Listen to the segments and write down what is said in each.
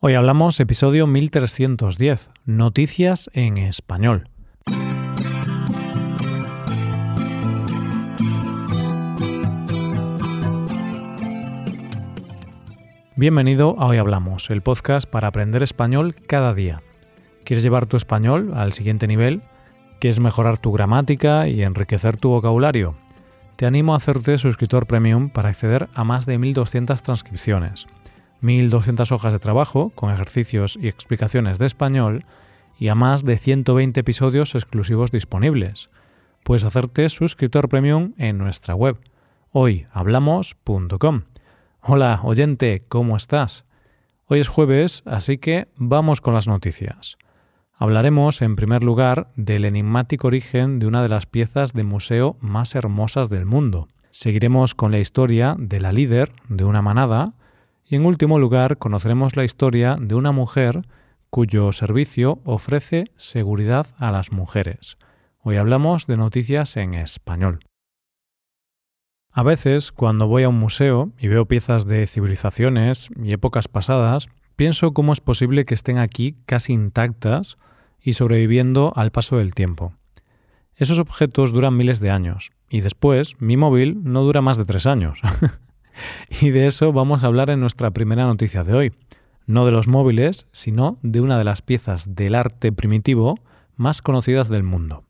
Hoy hablamos episodio 1310, Noticias en español. Bienvenido a Hoy Hablamos, el podcast para aprender español cada día. ¿Quieres llevar tu español al siguiente nivel? ¿Quieres mejorar tu gramática y enriquecer tu vocabulario? Te animo a hacerte suscriptor premium para acceder a más de 1200 transcripciones, 1200 hojas de trabajo con ejercicios y explicaciones de español y a más de 120 episodios exclusivos disponibles. Puedes hacerte suscriptor premium en nuestra web hoyhablamos.com. Hola, oyente, ¿cómo estás? Hoy es jueves, así que vamos con las noticias. Hablaremos, en primer lugar, del enigmático origen de una de las piezas de museo más hermosas del mundo. Seguiremos con la historia de la líder de una manada y, en último lugar, conoceremos la historia de una mujer cuyo servicio ofrece seguridad a las mujeres. Hoy hablamos de noticias en español. A veces, cuando voy a un museo y veo piezas de civilizaciones y épocas pasadas, pienso cómo es posible que estén aquí casi intactas y sobreviviendo al paso del tiempo. Esos objetos duran miles de años y después mi móvil no dura más de tres años. y de eso vamos a hablar en nuestra primera noticia de hoy. No de los móviles, sino de una de las piezas del arte primitivo más conocidas del mundo.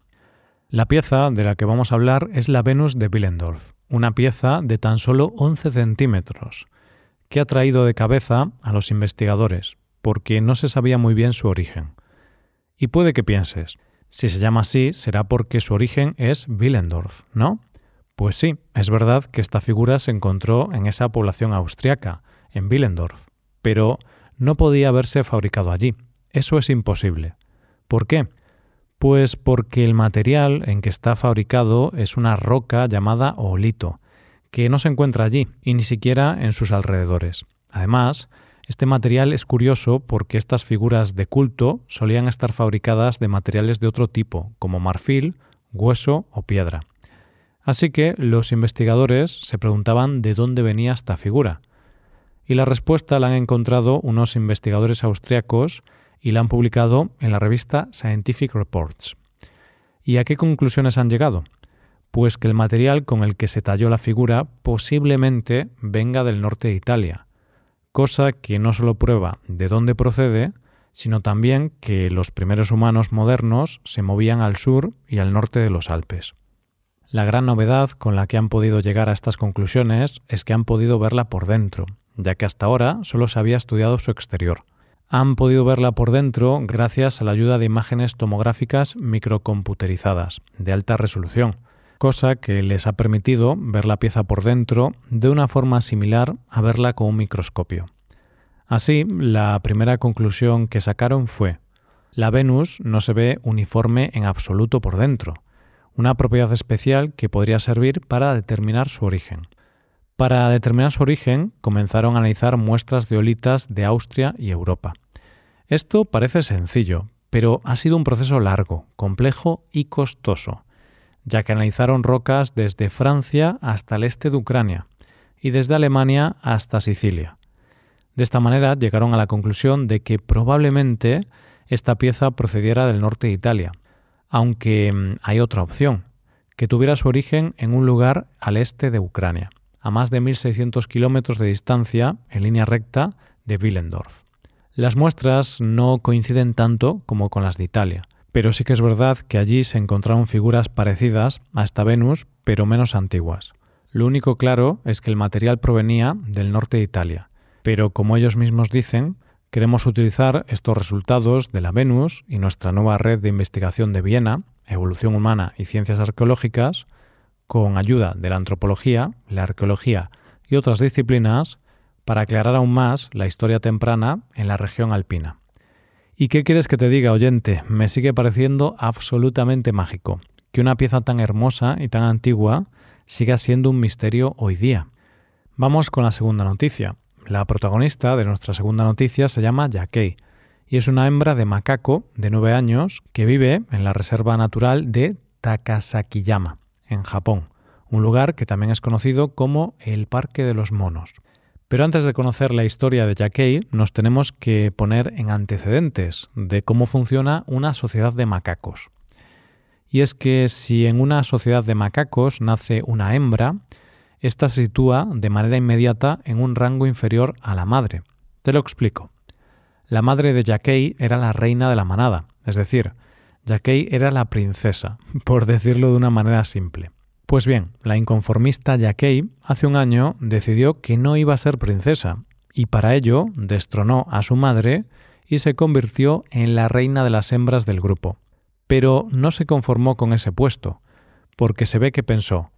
La pieza de la que vamos a hablar es la Venus de Willendorf, una pieza de tan solo 11 centímetros, que ha traído de cabeza a los investigadores, porque no se sabía muy bien su origen. Y puede que pienses, si se llama así será porque su origen es Willendorf, ¿no? Pues sí, es verdad que esta figura se encontró en esa población austriaca, en Willendorf, pero no podía haberse fabricado allí. Eso es imposible. ¿Por qué? Pues porque el material en que está fabricado es una roca llamada olito, que no se encuentra allí y ni siquiera en sus alrededores. Además, este material es curioso porque estas figuras de culto solían estar fabricadas de materiales de otro tipo, como marfil, hueso o piedra. Así que los investigadores se preguntaban de dónde venía esta figura. Y la respuesta la han encontrado unos investigadores austriacos y la han publicado en la revista Scientific Reports. ¿Y a qué conclusiones han llegado? Pues que el material con el que se talló la figura posiblemente venga del norte de Italia, cosa que no solo prueba de dónde procede, sino también que los primeros humanos modernos se movían al sur y al norte de los Alpes. La gran novedad con la que han podido llegar a estas conclusiones es que han podido verla por dentro, ya que hasta ahora solo se había estudiado su exterior han podido verla por dentro gracias a la ayuda de imágenes tomográficas microcomputerizadas de alta resolución, cosa que les ha permitido ver la pieza por dentro de una forma similar a verla con un microscopio. Así, la primera conclusión que sacaron fue la Venus no se ve uniforme en absoluto por dentro, una propiedad especial que podría servir para determinar su origen. Para determinar su origen, comenzaron a analizar muestras de olitas de Austria y Europa. Esto parece sencillo, pero ha sido un proceso largo, complejo y costoso, ya que analizaron rocas desde Francia hasta el este de Ucrania y desde Alemania hasta Sicilia. De esta manera llegaron a la conclusión de que probablemente esta pieza procediera del norte de Italia, aunque mm, hay otra opción, que tuviera su origen en un lugar al este de Ucrania a más de 1.600 kilómetros de distancia en línea recta de Willendorf. Las muestras no coinciden tanto como con las de Italia, pero sí que es verdad que allí se encontraron figuras parecidas a esta Venus, pero menos antiguas. Lo único claro es que el material provenía del norte de Italia, pero como ellos mismos dicen, queremos utilizar estos resultados de la Venus y nuestra nueva red de investigación de Viena, Evolución Humana y Ciencias Arqueológicas, con ayuda de la antropología, la arqueología y otras disciplinas para aclarar aún más la historia temprana en la región alpina. ¿Y qué quieres que te diga, oyente? Me sigue pareciendo absolutamente mágico que una pieza tan hermosa y tan antigua siga siendo un misterio hoy día. Vamos con la segunda noticia. La protagonista de nuestra segunda noticia se llama Yakei y es una hembra de macaco de nueve años que vive en la reserva natural de Takasakiyama en Japón, un lugar que también es conocido como el Parque de los Monos. Pero antes de conocer la historia de Jackie, nos tenemos que poner en antecedentes de cómo funciona una sociedad de macacos. Y es que si en una sociedad de macacos nace una hembra, ésta se sitúa de manera inmediata en un rango inferior a la madre. Te lo explico. La madre de Jackie era la reina de la manada, es decir, Jackie era la princesa, por decirlo de una manera simple. Pues bien, la inconformista Jackie hace un año decidió que no iba a ser princesa, y para ello destronó a su madre y se convirtió en la reina de las hembras del grupo. Pero no se conformó con ese puesto, porque se ve que pensó,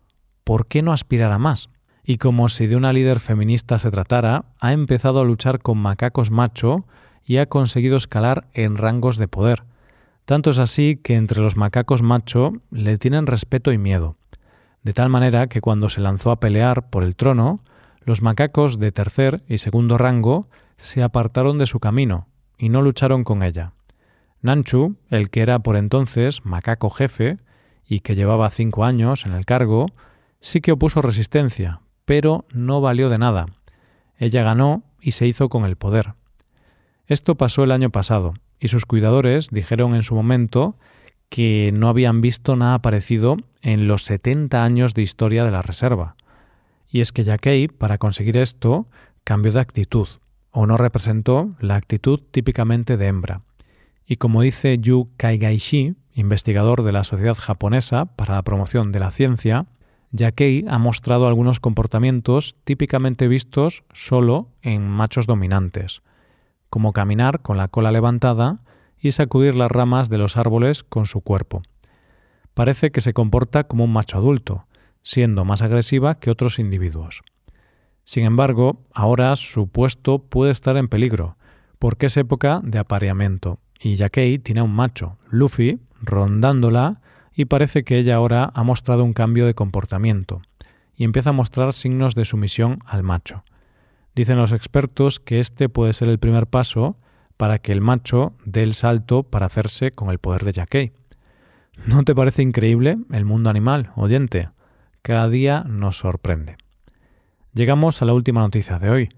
¿por qué no aspirar más? Y como si de una líder feminista se tratara, ha empezado a luchar con macacos macho y ha conseguido escalar en rangos de poder. Tanto es así que entre los macacos macho le tienen respeto y miedo. De tal manera que cuando se lanzó a pelear por el trono, los macacos de tercer y segundo rango se apartaron de su camino y no lucharon con ella. Nanchu, el que era por entonces macaco jefe y que llevaba cinco años en el cargo, sí que opuso resistencia, pero no valió de nada. Ella ganó y se hizo con el poder. Esto pasó el año pasado, y sus cuidadores dijeron en su momento que no habían visto nada parecido en los 70 años de historia de la reserva. Y es que Yakei, para conseguir esto, cambió de actitud, o no representó la actitud típicamente de hembra. Y como dice Yu Kaigaishi, investigador de la Sociedad Japonesa para la Promoción de la Ciencia, Yakei ha mostrado algunos comportamientos típicamente vistos solo en machos dominantes, como caminar con la cola levantada y sacudir las ramas de los árboles con su cuerpo. Parece que se comporta como un macho adulto, siendo más agresiva que otros individuos. Sin embargo, ahora su puesto puede estar en peligro, porque es época de apareamiento y Yakei tiene un macho, Luffy, rondándola y parece que ella ahora ha mostrado un cambio de comportamiento y empieza a mostrar signos de sumisión al macho. Dicen los expertos que este puede ser el primer paso para que el macho dé el salto para hacerse con el poder de Yakei. ¿No te parece increíble el mundo animal, oyente? Cada día nos sorprende. Llegamos a la última noticia de hoy,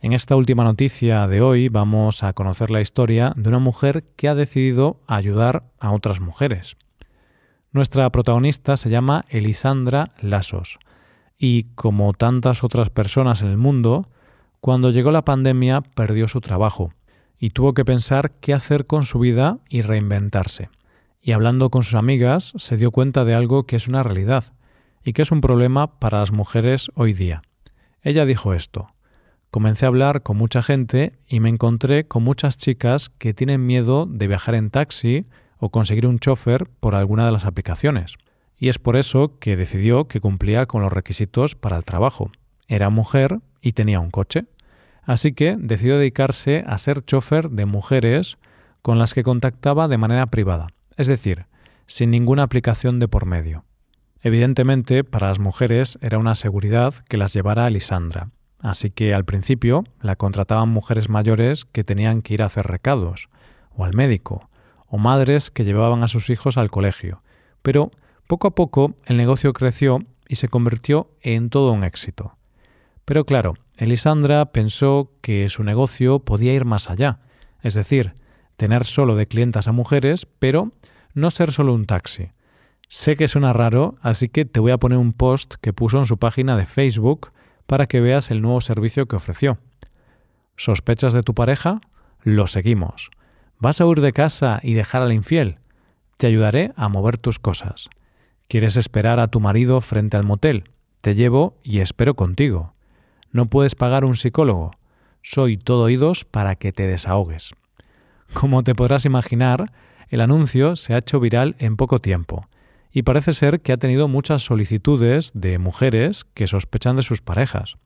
en esta última noticia de hoy vamos a conocer la historia de una mujer que ha decidido ayudar a otras mujeres. Nuestra protagonista se llama Elisandra Lasos y, como tantas otras personas en el mundo, cuando llegó la pandemia perdió su trabajo y tuvo que pensar qué hacer con su vida y reinventarse. Y hablando con sus amigas se dio cuenta de algo que es una realidad y que es un problema para las mujeres hoy día. Ella dijo esto, Comencé a hablar con mucha gente y me encontré con muchas chicas que tienen miedo de viajar en taxi o conseguir un chofer por alguna de las aplicaciones. Y es por eso que decidió que cumplía con los requisitos para el trabajo. Era mujer y tenía un coche. Así que decidió dedicarse a ser chofer de mujeres con las que contactaba de manera privada, es decir, sin ninguna aplicación de por medio. Evidentemente, para las mujeres era una seguridad que las llevara a Lisandra, Así que al principio la contrataban mujeres mayores que tenían que ir a hacer recados, o al médico, o madres que llevaban a sus hijos al colegio. Pero poco a poco el negocio creció y se convirtió en todo un éxito. Pero claro, Elisandra pensó que su negocio podía ir más allá, es decir, tener solo de clientas a mujeres, pero no ser solo un taxi. Sé que suena raro, así que te voy a poner un post que puso en su página de Facebook para que veas el nuevo servicio que ofreció. ¿Sospechas de tu pareja? Lo seguimos. ¿Vas a huir de casa y dejar al infiel? Te ayudaré a mover tus cosas. ¿Quieres esperar a tu marido frente al motel? Te llevo y espero contigo. ¿No puedes pagar un psicólogo? Soy todo oídos para que te desahogues. Como te podrás imaginar, el anuncio se ha hecho viral en poco tiempo y parece ser que ha tenido muchas solicitudes de mujeres que sospechan de sus parejas.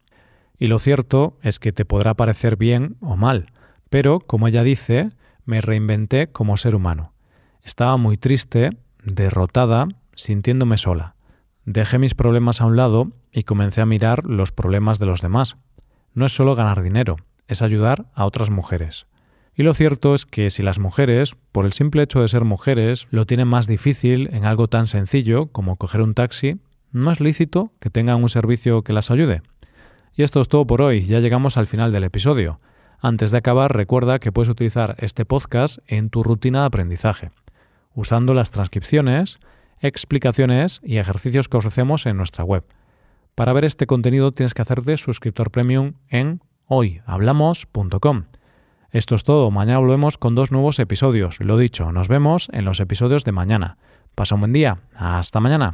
Y lo cierto es que te podrá parecer bien o mal, pero, como ella dice, me reinventé como ser humano. Estaba muy triste, derrotada, sintiéndome sola. Dejé mis problemas a un lado y comencé a mirar los problemas de los demás. No es solo ganar dinero, es ayudar a otras mujeres. Y lo cierto es que si las mujeres, por el simple hecho de ser mujeres, lo tienen más difícil en algo tan sencillo como coger un taxi, no es lícito que tengan un servicio que las ayude. Y esto es todo por hoy, ya llegamos al final del episodio. Antes de acabar, recuerda que puedes utilizar este podcast en tu rutina de aprendizaje, usando las transcripciones, explicaciones y ejercicios que ofrecemos en nuestra web. Para ver este contenido tienes que hacerte suscriptor premium en hoyhablamos.com. Esto es todo, mañana volvemos con dos nuevos episodios. Lo dicho, nos vemos en los episodios de mañana. Pasa un buen día, hasta mañana.